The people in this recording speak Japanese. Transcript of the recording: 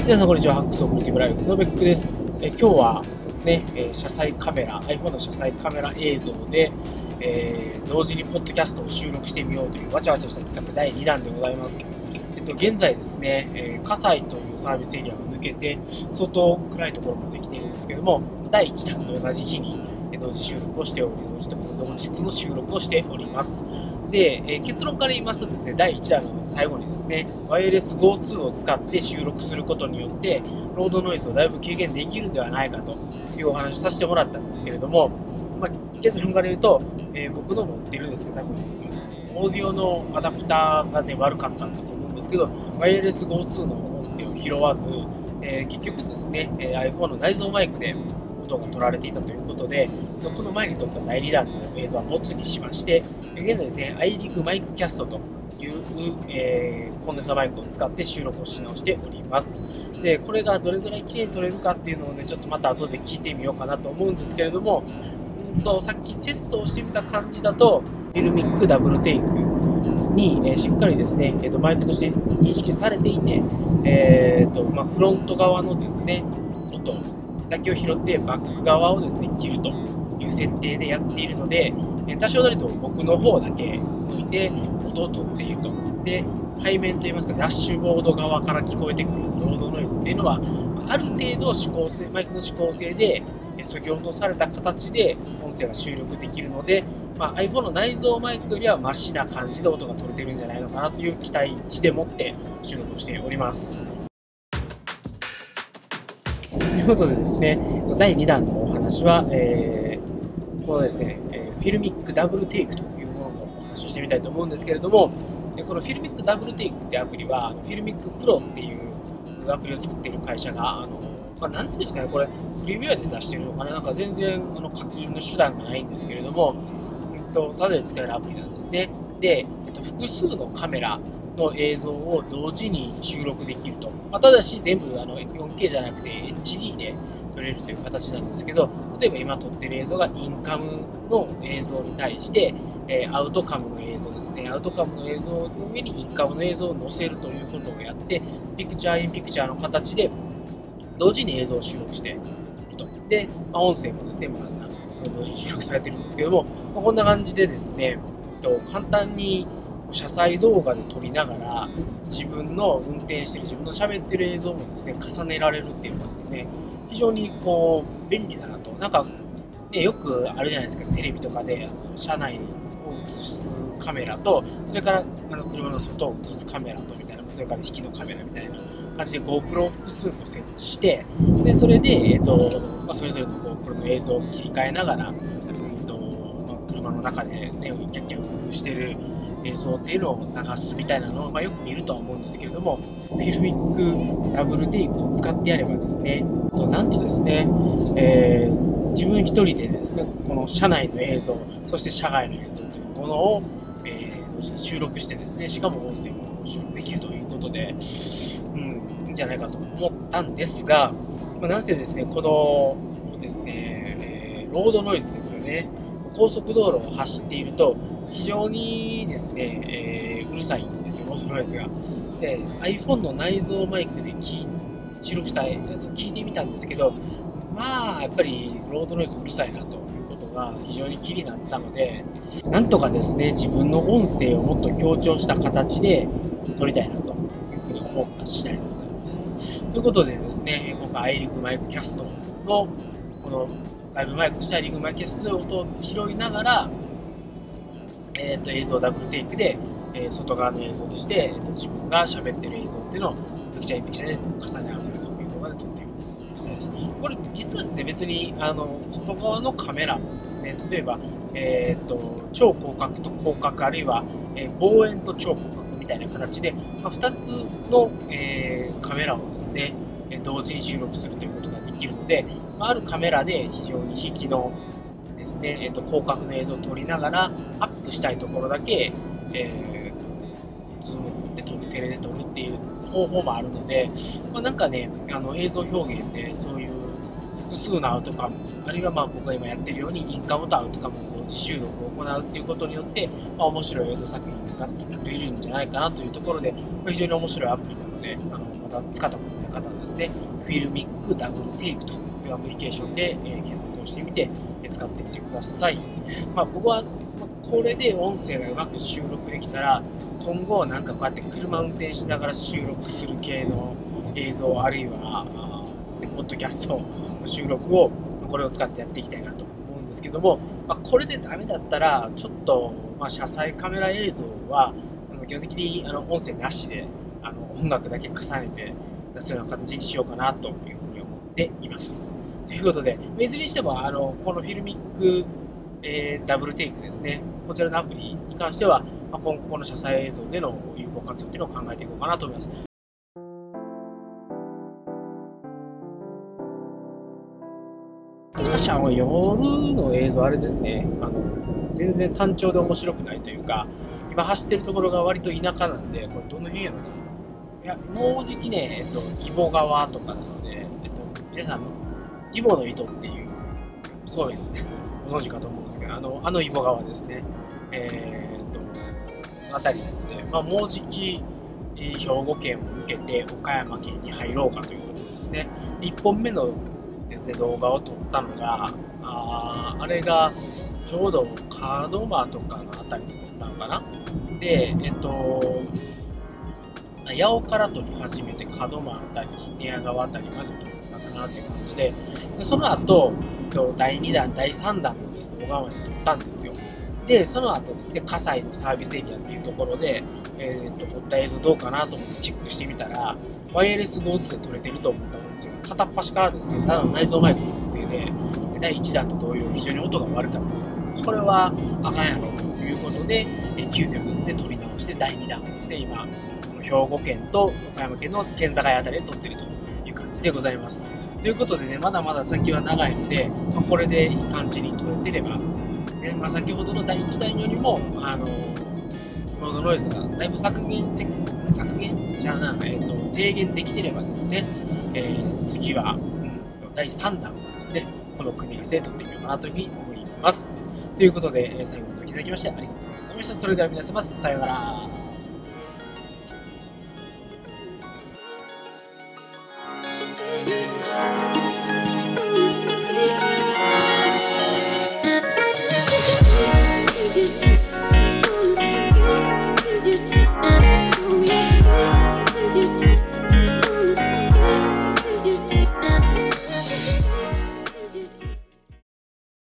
い、皆さんこんにちは。ハックスオブルティブライフのベックです。え今日はですね、え車載カメラ、iPhone の車載カメラ映像で、えー、同時にポッドキャストを収録してみようというわちゃわちゃした企画第2弾でございます。えっと、現在ですね、えー、葛西というサービスエリアを抜けて、相当暗いところまで来ているんですけども、第1弾と同じ日に同時収録をしており、同時と同日の収録をしております。で、えー、結論から言いますとですね、第1弾の最後にですね、ワイヤレス GO2 を使って収録することによって、ロードノイズをだいぶ軽減できるんではないかというお話をさせてもらったんですけれども、まあ、結論から言うと、えー、僕の持ってるですね、多分、オーディオのアダプターがね、悪かったんだと思うんですけど、ワイヤレス GO2 の音声を拾わず、えー、結局ですね、え iPhone の内蔵マイクで音が撮られていたということで、この前に撮った第2弾の映像はボツにしまして、現在ですね、アイリグマイクキャストという、えー、コンデンサーマイクを使って収録をし直しております。で、これがどれぐらい綺麗に撮れるかっていうのをね、ちょっとまた後で聞いてみようかなと思うんですけれども、んとさっきテストをしてみた感じだと、フィルミックダブルテイクに、えー、しっかりですね、えーと、マイクとして認識されていて、えーとまあ、フロント側のですね、音だけを拾ってバック側をですね切るという設定でやっているので多少なりと僕の方だけ向いて音を取っているとで背面といいますかダッシュボード側から聞こえてくるロードノイズっていうのはある程度指向性マイクの指向性で削ぎ落とされた形で音声が収録できるので、まあ、iPhone の内蔵マイクよりはマシな感じで音が取れてるんじゃないのかなという期待値でもって収録をしております。いうことでですね、第2弾のお話は、えー、このですね、 Filmic DoubleTake というもののお話をしてみたいと思うんですけれども、この Filmic DoubleTake ってアプリは、 Filmic Pro っていうアプリを作っている会社が、あのまあ、なんていうんですかね、これ、プレミアで出してるのかな、なんか全然あの課金の手段がないんですけれども、えっと、ただで使えるアプリなんですね。で、えっと、複数のカメラの映像を同時に収録できると。まあ、ただし全部あの 4K じゃなくて HD で撮れるという形なんですけど、例えば今撮ってる映像がインカムの映像に対して、え、アウトカムの映像ですね。アウトカムの映像の上にインカムの映像を載せるということをやって、ピクチャーインピクチャーの形で同時に映像を収録していると。で、まあ、音声もですね、まあ、同時に収録されてるんですけども、まあ、こんな感じでですね、と簡単に車載動画で撮りながら自分の運転してる自分の喋ってる映像もですね重ねられるっていうのはですね非常にこう便利だなと。なんか、ね、よくあるじゃないですか。テレビとかで車内を映すカメラとそれからあの車の外を映すカメラとみたいなそれから引きのカメラみたいな感じで GoPro を複数個設置してでそれで、えーとまあ、それぞれの GoPro の映像を切り替えながら、うんとま、車の中でねキャッキャウフしてる映像っていうのを流すみたいなのを、まあ、よく見るとは思うんですけれども、フィルミックダブルテイクを使ってやればですね、となんとですね、えー、自分一人でですね、この車内の映像、そして車外の映像というものを、えー、収録してですね、しかも音声も収録できるということで、うん、いいんじゃないかと思ったんですが、まあ、なんせですね、このですね、えー、ロードノイズですよね。高速道路を走っていると、非常にですね、えー、うるさいんですよ、ロードノイズが。で、iPhone の内蔵マイクで収録したやつを聞いてみたんですけど、まあ、やっぱりロードノイズうるさいなということが非常に気になったので、なんとかですね、自分の音声をもっと強調した形で撮りたいなというふうに思った次第でございます。ということでですね、今回、アイリグマイクキャストのこの外部マイクとしてはリングマイキャストで音を拾いながら、えーと、映像ダブルテイクで、えー、外側の映像として、えーと、自分が喋ってる映像っていうのをピクチャーインピクチャーで重ね合わせるという動画で撮っているというです。これ実はですね別にあの外側のカメラもですね例えば、えーと、超広角と広角あるいは、えー、望遠と超広角みたいな形で、まあ、2つの、えー、カメラをですね同時に収録するということができるので、あるカメラで非常に引きのですね、えーと、広角の映像を撮りながらアップしたいところだけ、えー、ズームで撮るテレで撮るっていう方法もあるので、まあ、なんかねあの映像表現でそういう複数のアウトカムあるいはまあ僕が今やってるようにインカムとアウトカムの同時収録を行うっていうことによって、まあ、面白い映像作品が作れるんじゃないかなというところで、まあ、非常に面白いアプリなのであのま使ったことない方はですね、フィルミックダブルテイクとアプリケーションで、え検索をしてみて、使ってみてください。まあ、僕はこれで音声がうまく収録できたら、今後なんかこうやって車運転しながら収録する系の映像、あるいはですね、ポッドキャストの収録をこれを使ってやっていきたいなと思うんですけども、まあ、これでダメだったら、ちょっと、まあ、車載カメラ映像は、基本的にあの音声なしであの音楽だけ重ねて出すような感じにしようかなというふうに思っています。ということで、いずれにしても、あの、このフィルミック、えー、ダブルテイクですね、こちらのアプリに関しては、まあ、今後この車載映像での有効活用というのを考えていこうかなと思います。しかし、あの、夜の映像、あれですね、あの、全然単調で面白くないというか、今走ってるところが割と田舎なんで、これどの辺やろな。いや、もうじきね、えっと、揖保川とかなので、えっと、皆さん、イボの糸っていう、そうめん、ご存知かと思うんですけど、あの、あのイボ川ですね。えー、っと、あたりなので、まあ、もうじき、兵庫県を抜けて岡山県に入ろうかということですね。1本目のですね、動画を撮ったのが、ああれがちょうど門間とかのあたりで撮ったのかな。で、えっと、八尾から撮り始めて門間あたり、寝屋川あたりまで撮っかなっていう感じで、でその後、第2弾、第3弾の動画まで撮ったんですよ。で、その後ですね、葛西のサービスエリアっていうところで、えー、っと、撮った映像どうかなと思ってチェックしてみたら、ワイヤレス GO2 で撮れてると思ったんですよ。片っ端からですね、ただの内蔵マイクのせいで、第1弾と同様非常に音が悪かった。これはあかんやろということで、え急遽ですね、撮り直して第2弾をですね、今、兵庫県と岡山県の県境あたりで撮ってるとでございます。ということでね、まだまだ先は長いので、まあ、これでいい感じに撮れてれば、えまあ、先ほどの第1弾よりも、あのロードノイズがだいぶ削減、削減？じゃあな、えっ、ー、と、低減できてればですね、えー、次は、うん、第3弾をですね、この組み合わせで撮ってみようかなというふうに思います。ということで、えー、最後までお聴きいただきましてありがとうございました。それでは皆様、さようなら。